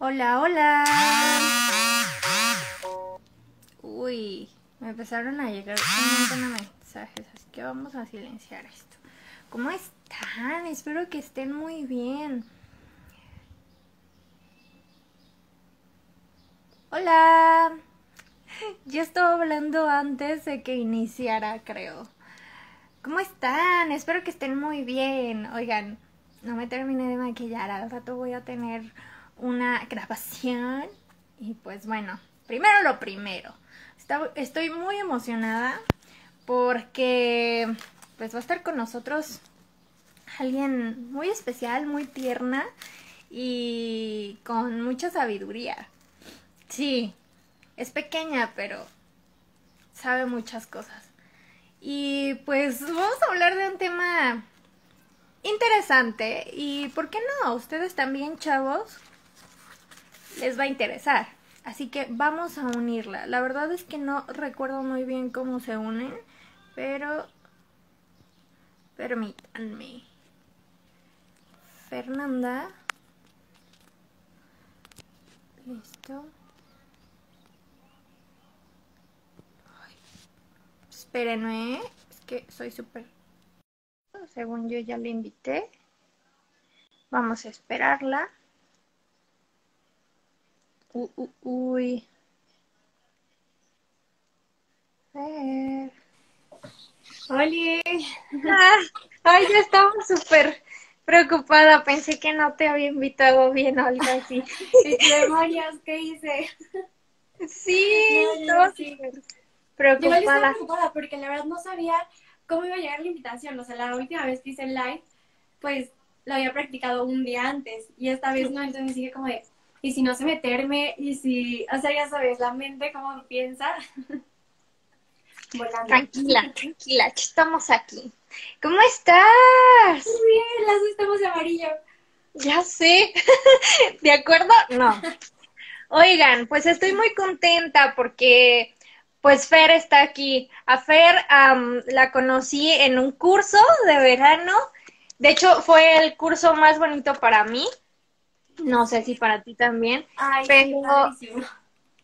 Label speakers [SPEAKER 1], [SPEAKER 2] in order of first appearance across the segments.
[SPEAKER 1] Hola, hola. Uy, me empezaron a llegar un montón de mensajes, así que vamos a silenciar esto. ¿Cómo están? Espero que estén muy bien. Hola. Yo estaba hablando antes de que iniciara, creo. ¿Cómo están? Espero que estén muy bien. Oigan, no me terminé de maquillar. Al rato voy a tener una grabación. Y pues bueno, primero lo primero. Estoy muy emocionada porque pues va a estar con nosotros alguien muy especial, muy tierna y con mucha sabiduría. Sí, es pequeña, pero sabe muchas cosas. Y pues vamos a hablar de un tema interesante y, ¿por qué no? Ustedes también, chavos, les va a interesar. Así que vamos a unirla. La verdad es que no recuerdo muy bien cómo se unen, pero permítanme. Fernanda. Listo. Espérenme, es que soy súper... Según yo ya la invité. Vamos a esperarla. Uh, uh, uy. A ver.
[SPEAKER 2] ¡Oli!
[SPEAKER 1] Ah, ay, ya estaba súper preocupada. Pensé que no te había invitado bien o algo así.
[SPEAKER 2] demonios, ¿qué hice?
[SPEAKER 1] Sí,
[SPEAKER 2] no, sí preocupada. Yo estaba preocupada porque la verdad no sabía cómo iba a llegar la invitación. O sea, la última vez que hice el live, pues lo había practicado un día antes y esta vez no, entonces dije como de, y si no sé meterme, y si, o sea, ya sabes, la mente cómo piensa.
[SPEAKER 1] Tranquila, tranquila, estamos aquí. ¿Cómo estás?
[SPEAKER 2] Muy bien, las dos estamos de amarillo.
[SPEAKER 1] Ya sé. ¿De acuerdo? No. Oigan, pues estoy muy contenta porque pues Fer está aquí. A Fer la conocí en un curso de verano. De hecho, fue el curso más bonito para mí. No sé si para ti también.
[SPEAKER 2] Ay, pero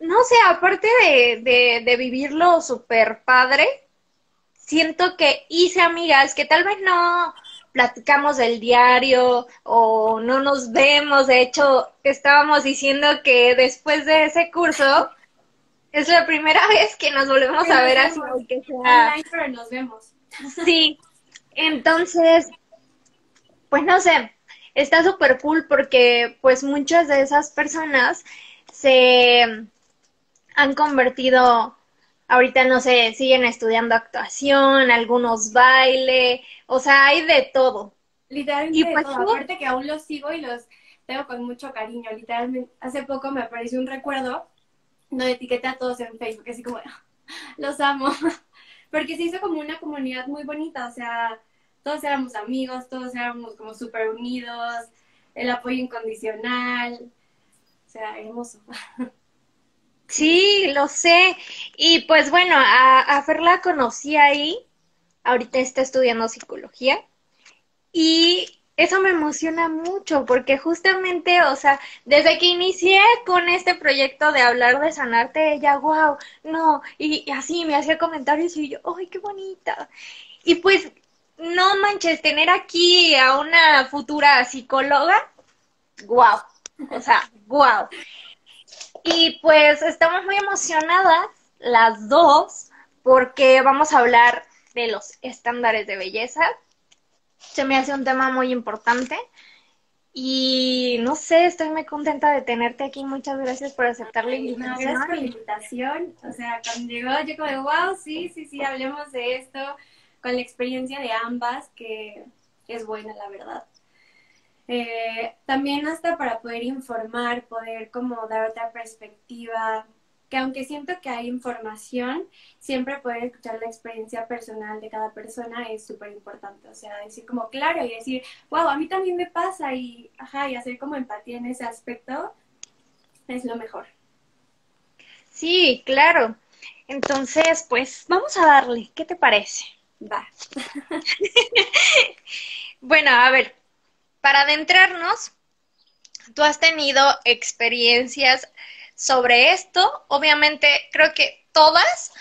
[SPEAKER 1] no sé, aparte de, de, de vivirlo súper padre, siento que hice amigas que tal vez no platicamos del diario o no nos vemos. De hecho, estábamos diciendo que después de ese curso es la primera vez que nos volvemos a ver así,
[SPEAKER 2] que sea... pero nos vemos.
[SPEAKER 1] Sí, entonces, pues no sé, está súper cool porque pues muchas de esas personas se han convertido, ahorita no sé, siguen estudiando actuación, algunos baile, o sea, hay de todo.
[SPEAKER 2] Literalmente y pues, aparte que aún los sigo y los tengo con mucho cariño, literalmente, hace poco me apareció un recuerdo no etiqueté a todos en Facebook, así como, los amo, porque se hizo como una comunidad muy bonita, o sea, todos éramos amigos, todos éramos como súper unidos, el apoyo incondicional, o sea, hermoso.
[SPEAKER 1] Sí, lo sé. Y pues bueno, a, a Fer la conocí ahí, ahorita está estudiando psicología, y eso me emociona mucho porque justamente, o sea, desde que inicié con este proyecto de hablar de sanarte, ella, wow, no, y, así me hacía comentarios y yo, ¡ay, qué bonita! Y pues, no manches, tener aquí a una futura psicóloga, wow, o sea, wow. Y pues estamos muy emocionadas las dos porque vamos a hablar de los estándares de belleza, se me hace un tema muy importante. Y no sé, estoy muy contenta de tenerte aquí. Muchas gracias por aceptar la invitación.
[SPEAKER 2] gracias por la invitación. O sea, cuando llegó, yo como, wow, sí, sí, sí, hablemos de esto con la experiencia de ambas, que es buena, la verdad. Eh, también hasta para poder informar, poder como dar otra perspectiva, que aunque siento que hay información, siempre poder escuchar la experiencia personal de cada persona es súper importante. O sea, decir como claro y decir, wow, a mí también me pasa y, ajá, y hacer como empatía en ese aspecto es lo mejor.
[SPEAKER 1] Sí, claro. Entonces, pues vamos a darle, ¿qué te parece?
[SPEAKER 2] Va.
[SPEAKER 1] bueno, a ver, para adentrarnos, ¿tú has tenido experiencias sobre esto? Obviamente, creo que todas,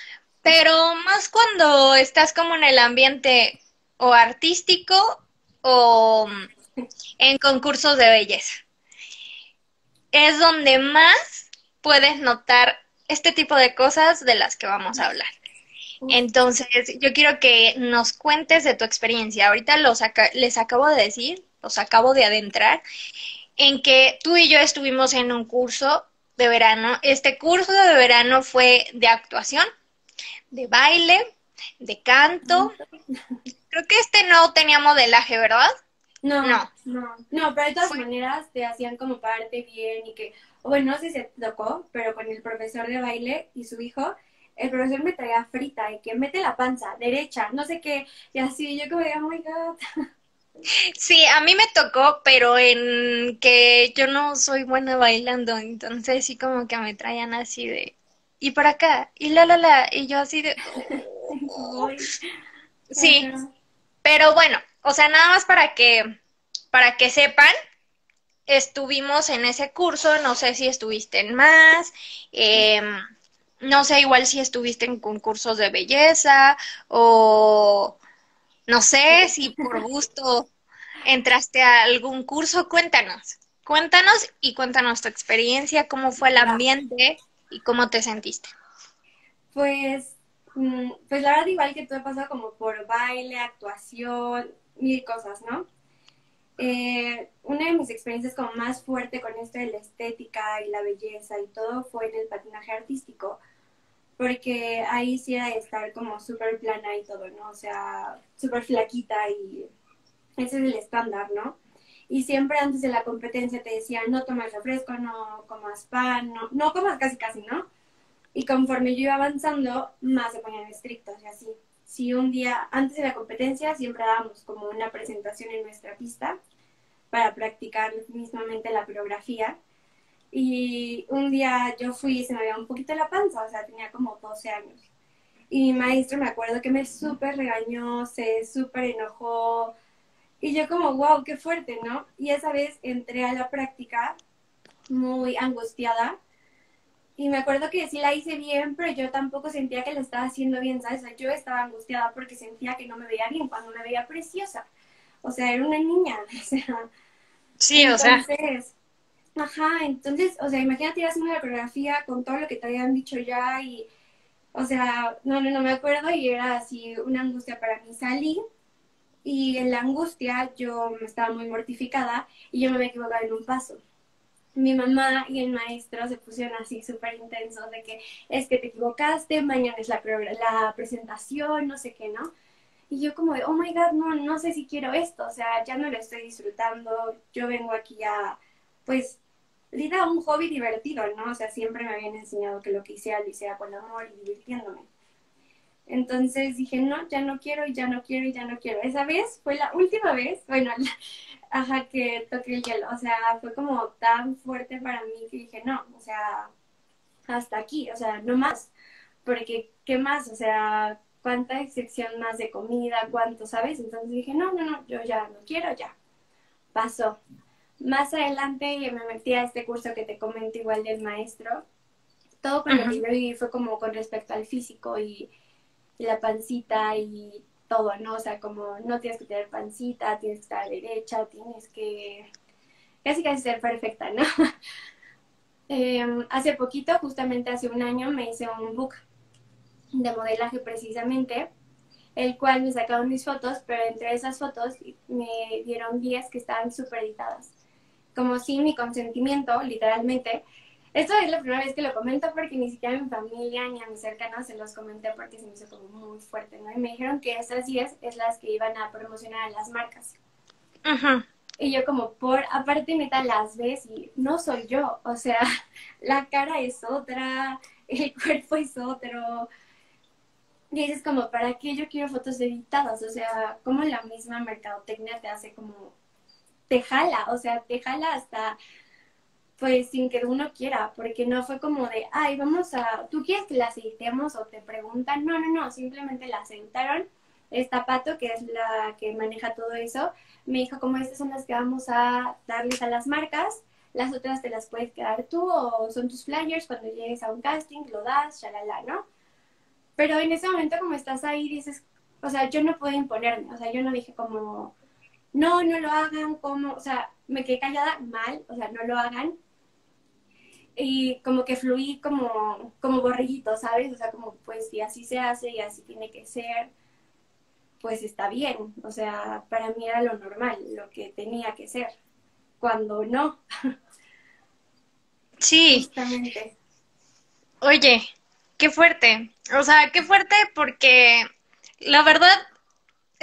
[SPEAKER 1] pero más cuando estás como en el ambiente o artístico o en concursos de belleza. Es donde más puedes notar este tipo de cosas de las que vamos a hablar. Entonces, yo quiero que nos cuentes de tu experiencia. Ahorita los les acabo de decir, los acabo de adentrar, en que tú y yo estuvimos en un curso de verano. Este curso de verano fue de actuación, de baile, de canto. Creo que este no tenía modelaje, ¿verdad?
[SPEAKER 2] No, no, no, pero de todas maneras te hacían como parte bien y que, bueno, no sé si se tocó, pero con el profesor de baile y su hijo, el profesor me traía frita y que mete la panza, derecha, no sé qué, y así yo como de, oh my god.
[SPEAKER 1] Sí, a mí me tocó, pero en que yo no soy buena bailando, entonces sí como que me traían así de, y para acá, y la la la, y yo así de... sí, pero bueno, o sea, nada más para que, para que sepan, estuvimos en ese curso, no sé si estuviste en más, em, no sé igual si estuviste en concursos de belleza o no sé si por gusto entraste a algún curso, cuéntanos, cuéntanos y cuéntanos tu experiencia, cómo fue el ambiente y cómo te sentiste.
[SPEAKER 2] Pues, mm, pues la verdad igual que tú he pasado como por baile, actuación, mil cosas, ¿no? Eh, una de mis experiencias como más fuerte con esto de la estética y la belleza y todo fue en el patinaje artístico, porque ahí sí era de estar como súper plana y todo, ¿no? O sea, súper flaquita y ese es el estándar, ¿no? Y siempre antes de la competencia te decían, no tomes refresco, no comas pan, no, no comas casi casi, ¿no? Y conforme yo iba avanzando, más se ponían estrictos y así si un día antes de la competencia siempre dábamos como una presentación en nuestra pista para practicar mismamente la coreografía. Y un día yo fui y se me veía un poquito la panza, o sea, tenía como 12 años. Y mi maestro me acuerdo que me súper regañó, se súper enojó. Y yo como, wow, qué fuerte, ¿no? Y esa vez entré a la práctica muy angustiada y me acuerdo que sí la hice bien, pero yo tampoco sentía que la estaba haciendo bien, ¿sabes? yo estaba angustiada porque sentía que no me veía bien cuando me veía preciosa. O sea, era una niña, o sea.
[SPEAKER 1] Sí, o sea.
[SPEAKER 2] Ajá, entonces, o sea, imagínate ir haciendo la coreografía con todo lo que te habían dicho ya y, o sea, no, no, no me acuerdo y era así una angustia para mí. Salí y en la angustia yo estaba muy mortificada y yo me había equivocado en un paso mi mamá y el maestro se pusieron así súper intensos de que es que te equivocaste, mañana es la, la presentación, no sé qué, ¿no? Y yo como de, oh my god, no, no sé si quiero esto, o sea, ya no lo estoy disfrutando, yo vengo aquí a, pues, a un hobby divertido, ¿no? O sea, siempre me habían enseñado que lo que hiciera lo hiciera con amor y divirtiéndome. Entonces dije, no, ya no quiero, y ya no quiero, y ya no quiero. Esa vez fue la última vez, bueno, ajá, que toqué el hielo. O sea, fue como tan fuerte para mí que dije, no, o sea, hasta aquí, o sea, no más. Porque, ¿qué más? O sea, ¿cuánta excepción más de comida? ¿Cuánto, sabes? Entonces dije, no, no, no, yo ya no quiero, ya. Pasó. Más adelante me metí a este curso que te comento igual del maestro. Todo con lo que yo viví fue como con respecto al físico y la pancita y todo, ¿no? O sea, como no tienes que tener pancita, tienes que estar derecha, tienes que casi casi ser perfecta, ¿no? Em, hace poquito, justamente hace un año, me hice un book de modelaje precisamente, el cual me sacaron mis fotos, pero entre esas fotos me dieron 10 que estaban súper editadas, como sin mi consentimiento, literalmente, esto es la primera vez que lo comento porque ni siquiera a mi familia ni a mis cercanos se los comenté porque se me hizo como muy fuerte, ¿no? Y me dijeron que esas 10 es las que iban a promocionar a las marcas. Ajá. Y yo como por, aparte neta las ves y no soy yo, o sea, la cara es otra, el cuerpo es otro. Y dices como, ¿para qué yo quiero fotos editadas? O sea, como la misma mercadotecnia te hace como, te jala, o sea, te jala hasta pues sin que uno quiera, porque no fue como de, ay, vamos a, ¿tú quieres que las editemos o te preguntan? No, no, no, simplemente las editaron. Esta Pato, que es la que maneja todo eso, me dijo como estas son las que vamos a darles a las marcas, las otras te las puedes quedar tú o son tus flyers cuando llegues a un casting, lo das, shalala, ¿no? Pero en ese momento como estás ahí dices, o sea, yo no puedo imponerme, o sea, yo no dije como, no, no lo hagan, como, o sea, me quedé callada mal, o sea, no lo hagan. Y como que fluí como, como ¿sabes? O sea, como pues si así se hace y así tiene que ser, pues está bien. O sea, para mí era lo normal, lo que tenía que ser. Cuando no.
[SPEAKER 1] Sí. Justamente. Oye, qué fuerte. O sea, qué fuerte porque la verdad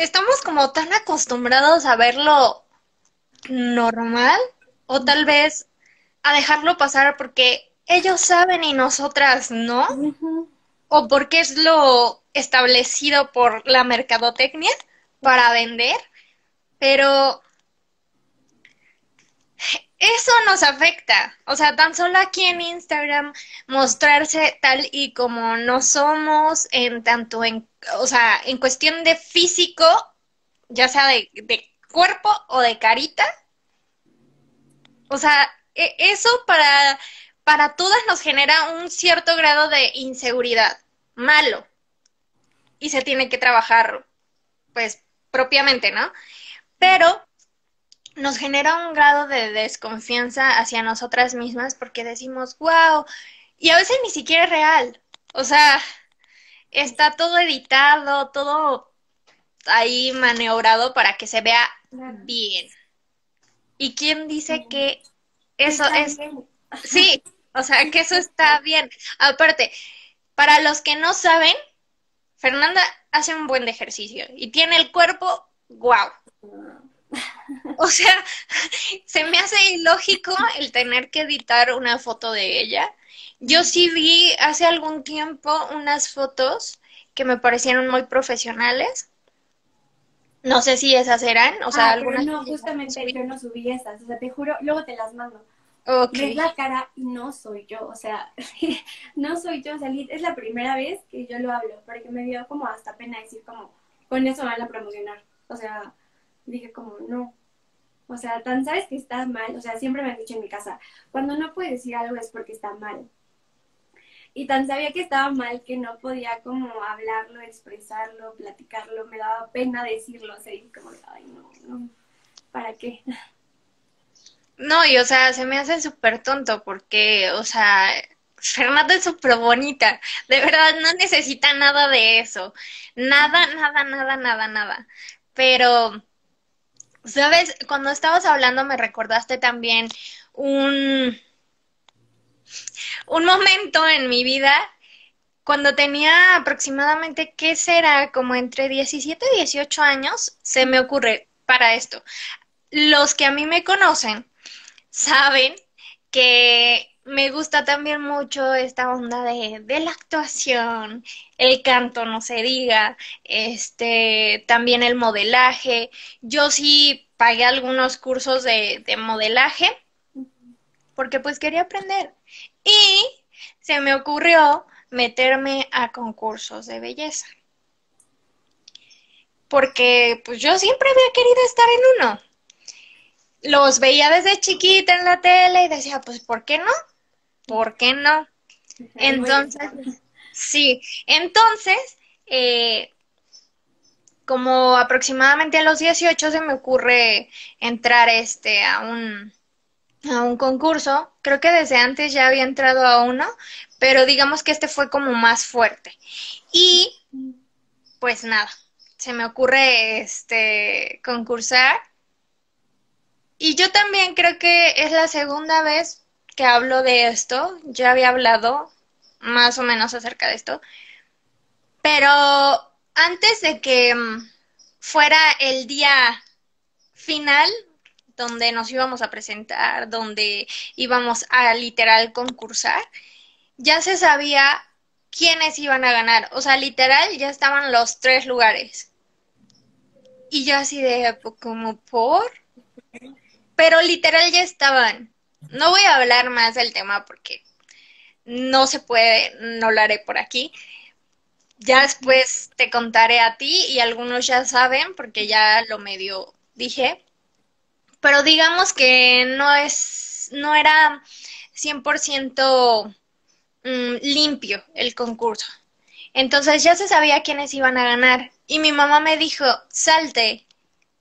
[SPEAKER 1] estamos como tan acostumbrados a verlo normal o tal vez a dejarlo pasar porque ellos saben y nosotras no, o porque es lo establecido por la mercadotecnia para vender, pero eso nos afecta. O sea, tan solo aquí en Instagram mostrarse tal y como no somos, en tanto en, o sea, en cuestión de físico, ya sea de, de cuerpo o de carita. O sea, e, eso para, para todas nos genera un cierto grado de inseguridad, malo. Y se tiene que trabajar, pues, propiamente, ¿no? Pero nos genera un grado de desconfianza hacia nosotras mismas porque decimos, wow, y a veces ni siquiera es real. O sea, está todo editado, todo ahí maniobrado para que se vea bien. ¿Y quién dice que eso es... Sí, o sea, que eso está bien. Aparte, para los que no saben, Fernanda hace un buen ejercicio y tiene el cuerpo, wow. O sea, se me hace ilógico el tener que editar una foto de ella. Yo sí vi hace algún tiempo unas fotos que me parecieron muy profesionales. No sé si esas eran, o sea,
[SPEAKER 2] ah, algunas. no, justamente yo no subí esas, o sea, te juro, luego te las mando. Okay. la cara y no soy yo, o sea, no soy yo, o sea, es la primera vez que yo lo hablo, porque me dio como hasta pena decir como, con eso van a promocionar, o sea, dije como, no, o sea, tan sabes que estás mal, o sea, siempre me han dicho en mi casa, cuando no puedes decir algo es porque está mal. Y tan sabía que estaba mal que no podía como hablarlo, expresarlo, platicarlo, me daba pena decirlo, o sea, y como, ay, no, no, ¿para qué?
[SPEAKER 1] No, y o sea, se me hace súper tonto porque, o sea, Fernanda es súper bonita, de verdad no necesita nada de eso, nada, nada, nada, nada, nada. Pero Sabes, cuando estabas hablando me recordaste también un, un momento en mi vida cuando tenía aproximadamente, ¿qué será? Como entre 17 y 18 años, se me ocurre para esto. Los que a mí me conocen saben que me gusta también mucho esta onda de, de, la actuación, el canto, no se diga, este, también el modelaje. Yo sí pagué algunos cursos de, de modelaje porque pues quería aprender. Y se me ocurrió meterme a concursos de belleza. Porque pues yo siempre había querido estar en uno los veía desde chiquita en la tele y decía, pues, ¿por qué no? ¿por qué no? Entonces, sí, entonces, eh, como aproximadamente a los 18 se me ocurre entrar este a un a un concurso. Creo que desde antes ya había entrado a uno, pero digamos que este fue como más fuerte. Y pues nada, se me ocurre este concursar. Y yo también creo que es la segunda vez que hablo de esto, ya había hablado más o menos acerca de esto, pero antes de que mm, fuera el día final, donde nos íbamos a presentar, donde íbamos a literal concursar, ya se sabía quiénes iban a ganar. O sea, literal ya estaban los tres lugares. Y yo así de como por. Pero literal ya estaban. No voy a hablar más del tema porque no se puede, no lo haré por aquí. Ya después te contaré a ti y algunos ya saben porque ya lo medio dije. Pero digamos que no es no era 100% mm, limpio el concurso. Entonces ya se sabía quiénes iban a ganar. Y mi mamá me dijo, salte,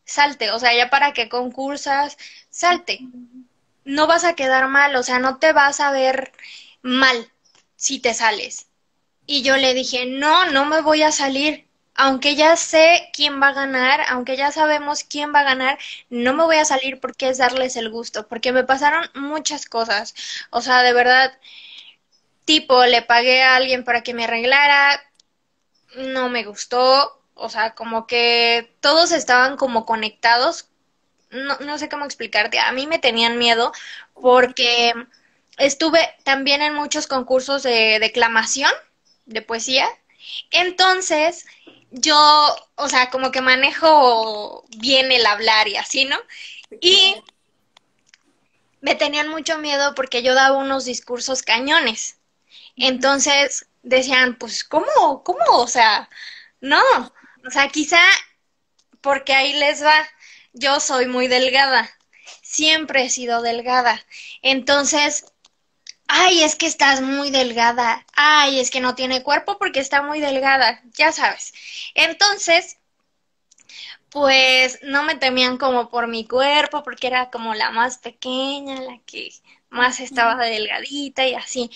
[SPEAKER 1] salte, o sea, ya para que concursas, salte. No vas a quedar mal, o sea, no te vas a ver mal si te sales. Y yo le dije, no, no me voy a salir. Aunque ya sé quién va a ganar, aunque ya sabemos quién va a ganar, no me voy a salir porque es darles el gusto, porque me pasaron muchas cosas. O sea, de verdad, tipo, le pagué a alguien para que me arreglara, no me gustó, o sea, como que todos estaban como conectados, no, no sé cómo explicarte, a mí me tenían miedo porque estuve también en muchos concursos de declamación, de poesía, entonces yo, o sea, como que manejo bien el hablar y así, ¿no? Y me tenían mucho miedo porque yo daba unos discursos cañones. Entonces decían, pues, ¿cómo? ¿Cómo? O sea, no. O sea, quizá porque ahí les va. Yo soy muy delgada. Siempre he sido delgada. Entonces, ay, es que estás muy delgada. Ay, es que no tiene cuerpo porque está muy delgada. Ya sabes. Entonces, pues no me temían como por mi cuerpo, porque era como la más pequeña, la que más estaba delgadita y así.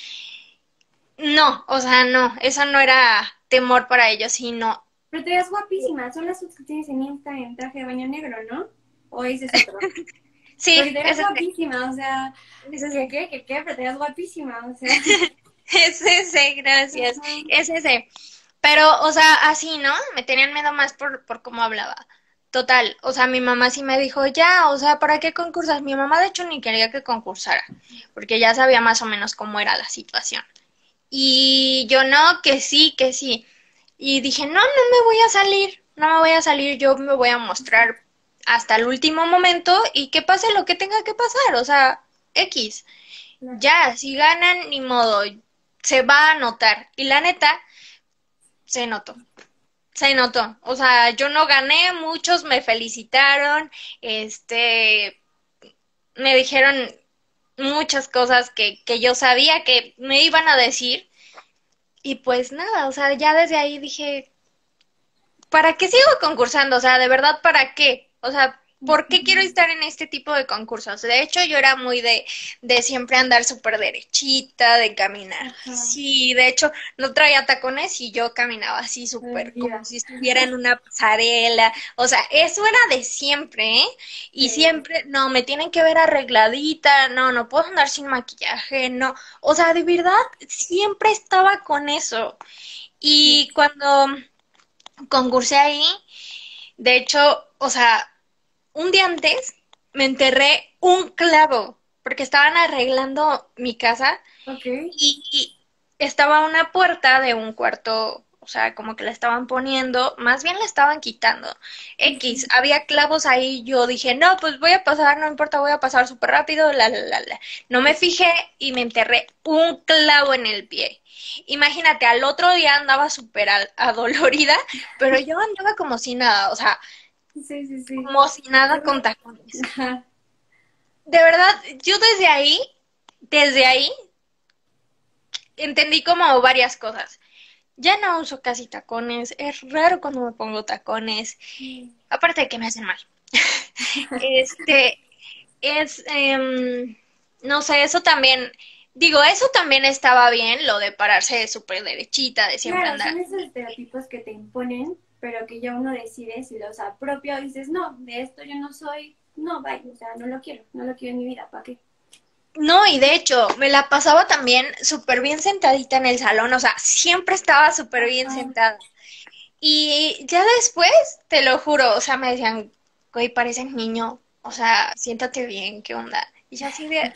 [SPEAKER 1] No, o sea, no, eso no era temor para ellos, sino...
[SPEAKER 2] Pero te ves guapísima, son las fotos que tienes en Insta en traje de baño negro, ¿no? ¿O ese es otro?
[SPEAKER 1] sí,
[SPEAKER 2] Porque te ves guapísima, o sea, ¿qué, qué, qué, qué? Pero te ves guapísima, o sea...
[SPEAKER 1] es ese, gracias, es ese. Pero, o sea, así, ¿no? Me tenían miedo más por, por cómo hablaba. Total, o sea, mi mamá sí me dijo, ya, o sea, ¿para qué concursas? Mi mamá, de hecho, ni quería que concursara, porque ya sabía más o menos cómo era la situación. Y yo no, que sí, que sí. Y dije, no, no me voy a salir, no me voy a salir, yo me voy a mostrar hasta el último momento y que pase lo que tenga que pasar, o sea, X. Ya, si ganan, ni modo, se va a notar. Y la neta, se notó. Se notó. O sea, yo no gané, muchos me felicitaron, este, me dijeron, muchas cosas que, que yo sabía que me iban a decir. Y pues nada, o sea, ya desde ahí dije, ¿para qué sigo concursando? O sea, de verdad, ¿para qué? O sea, ¿por qué quiero estar en este tipo de concursos? De hecho, yo era muy de, de siempre andar súper derechita, de caminar. Sí, de hecho, no traía tacones y yo caminaba así súper, como si estuviera en una pasarela. O sea, eso era de siempre, ¿eh? Y sí. siempre, no, me tienen que ver arregladita, no, no puedo andar sin maquillaje, no. O sea, de verdad, siempre estaba con eso. Y cuando concursé ahí, de hecho, o sea, un día antes me enterré un clavo porque estaban arreglando mi casa
[SPEAKER 2] okay.
[SPEAKER 1] y, y, estaba una puerta de un cuarto, o sea, como que la estaban poniendo, más bien la estaban quitando. X, había clavos ahí, yo dije, no, pues voy a pasar, no importa, voy a pasar súper rápido, la, la, la, la. No me fijé y me enterré un clavo en el pie. Imagínate, al otro día andaba súper adolorida, pero yo andaba como si nada, o sea,
[SPEAKER 2] Sí, sí, sí.
[SPEAKER 1] Como si nada con tacones. Ajá. De verdad, yo desde ahí, desde ahí, entendí como varias cosas. Ya no uso casi tacones, es raro cuando me pongo tacones, aparte de que me hacen mal. este, es, eh, no sé, eso también, digo, eso también estaba bien, lo de pararse súper derechita, de siempre
[SPEAKER 2] claro,
[SPEAKER 1] andar.
[SPEAKER 2] Son esos estereotipos que te imponen pero que ya uno decide si los apropia o dices, no, de esto yo no soy, no, vaya, o sea, no lo quiero, no lo quiero en mi vida, ¿para qué?
[SPEAKER 1] No, y de hecho, me la pasaba también súper bien sentadita en el salón, o sea, siempre estaba súper bien sentada. Y ya después, te lo juro, o sea, me decían, güey, pareces niño, o sea, siéntate bien, ¿qué onda? Y yo así de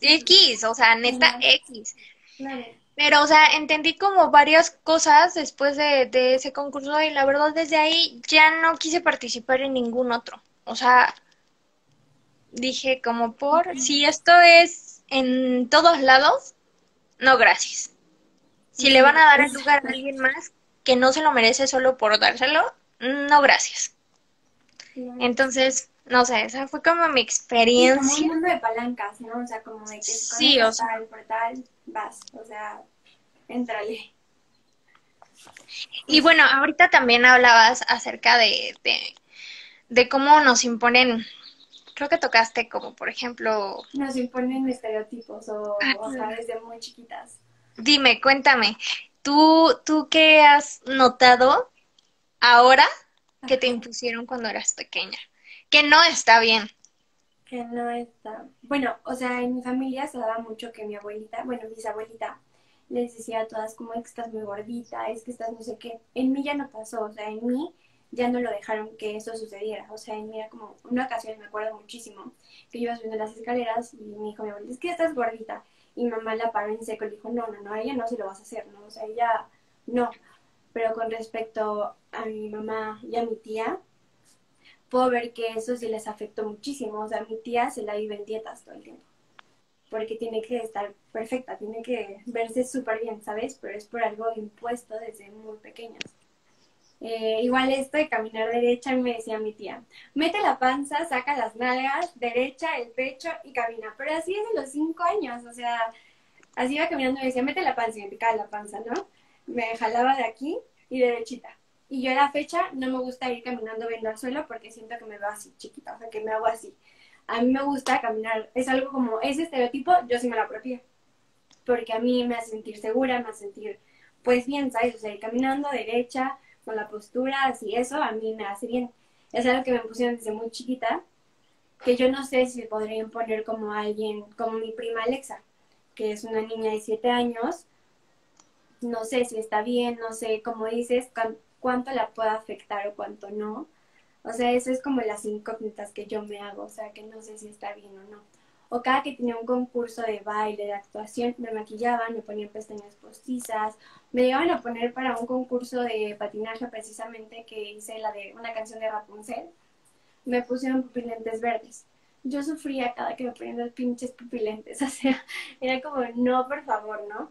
[SPEAKER 1] X, o sea, neta X.
[SPEAKER 2] Claro.
[SPEAKER 1] Pero, o sea, entendí como varias cosas después de, de, ese concurso y la verdad desde ahí ya no quise participar en ningún otro. O sea, dije como por, si esto es en todos lados, no gracias. Si le van a dar el lugar a alguien más que no se lo merece solo por dárselo, no gracias. Entonces, no sé, esa fue como mi experiencia.
[SPEAKER 2] como un mundo de palancas, ¿no? O sea, como de que
[SPEAKER 1] sí, o sea,
[SPEAKER 2] vas, o sea, entrale.
[SPEAKER 1] Y bueno, ahorita también hablabas acerca de, de, de cómo nos imponen, creo que tocaste como, por ejemplo...
[SPEAKER 2] Nos imponen estereotipos o, o sea, desde muy chiquitas.
[SPEAKER 1] Dime, cuéntame, ¿tú, tú qué has notado ahora que te impusieron cuando eras pequeña? Que no está bien.
[SPEAKER 2] Que no está. Bueno, o sea, en mi familia se daba mucho que mi abuelita, bueno, bisabuelita, les decía a todas como es que estás muy gordita, es que estás no sé qué. En mí ya no pasó, o sea, en mí ya no lo dejaron que eso sucediera. O sea, en mí era como una ocasión, me acuerdo muchísimo, que yo iba subiendo las escaleras y me dijo mi abuelita, es que estás gordita. Y mamá la paró en seco y dijo, no, no, no, a ella no se lo vas a hacer, ¿no? O sea, ella no. Pero con respecto a mi mamá y a mi tía, puedo ver que eso sí les afectó muchísimo. O sea, mi tía se la vive en dietas todo el tiempo. Porque tiene que estar perfecta, tiene que verse súper bien, ¿sabes? Pero es por algo impuesto desde muy pequeñas. Eh, igual esto de caminar derecha, me decía mi tía, mete la panza, saca las nalgas, derecha, el pecho y camina. Pero así es de los cinco años, o sea, así iba caminando y me decía, mete la panza y me picaba la panza, ¿no? Me jalaba de aquí y derechita. Y yo a la fecha no me gusta ir caminando viendo al suelo porque siento que me veo así chiquita, o sea, que me hago así. A mí me gusta caminar, es algo como ese estereotipo, yo sí me lo apropié. Porque a mí me hace sentir segura, me hace sentir, pues bien, ¿sabes? O sea, ir caminando derecha, con la postura, así eso, a mí me hace bien. Es algo que me pusieron desde muy chiquita, que yo no sé si podría imponer como alguien, como mi prima Alexa, que es una niña de 7 años, no sé si está bien, no sé, como dices, cuánto la puede afectar o cuánto no. O sea, eso es como las incógnitas que yo me hago, o sea, que no sé si está bien o no. O cada que tenía un concurso de baile, de actuación, me maquillaban, me ponían pestañas postizas, me iban a poner para un concurso de patinaje precisamente que hice la de una canción de Rapunzel, me pusieron pupilentes verdes. Yo sufría cada que me ponían los pinches pupilentes, o sea, era como, no, por favor, ¿no?